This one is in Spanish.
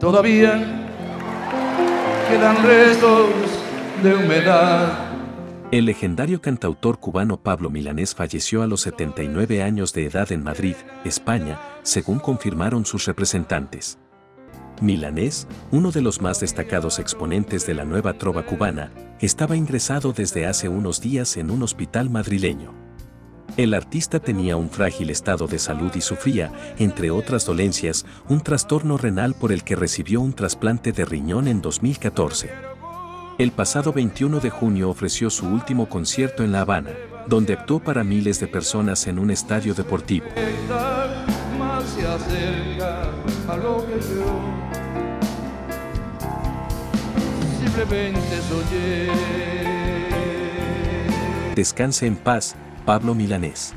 Todavía quedan restos de humedad. El legendario cantautor cubano Pablo Milanés falleció a los 79 años de edad en Madrid, España, según confirmaron sus representantes. Milanés, uno de los más destacados exponentes de la nueva trova cubana, estaba ingresado desde hace unos días en un hospital madrileño. El artista tenía un frágil estado de salud y sufría, entre otras dolencias, un trastorno renal por el que recibió un trasplante de riñón en 2014. El pasado 21 de junio ofreció su último concierto en La Habana, donde actuó para miles de personas en un estadio deportivo. Descanse en paz, Pablo Milanés.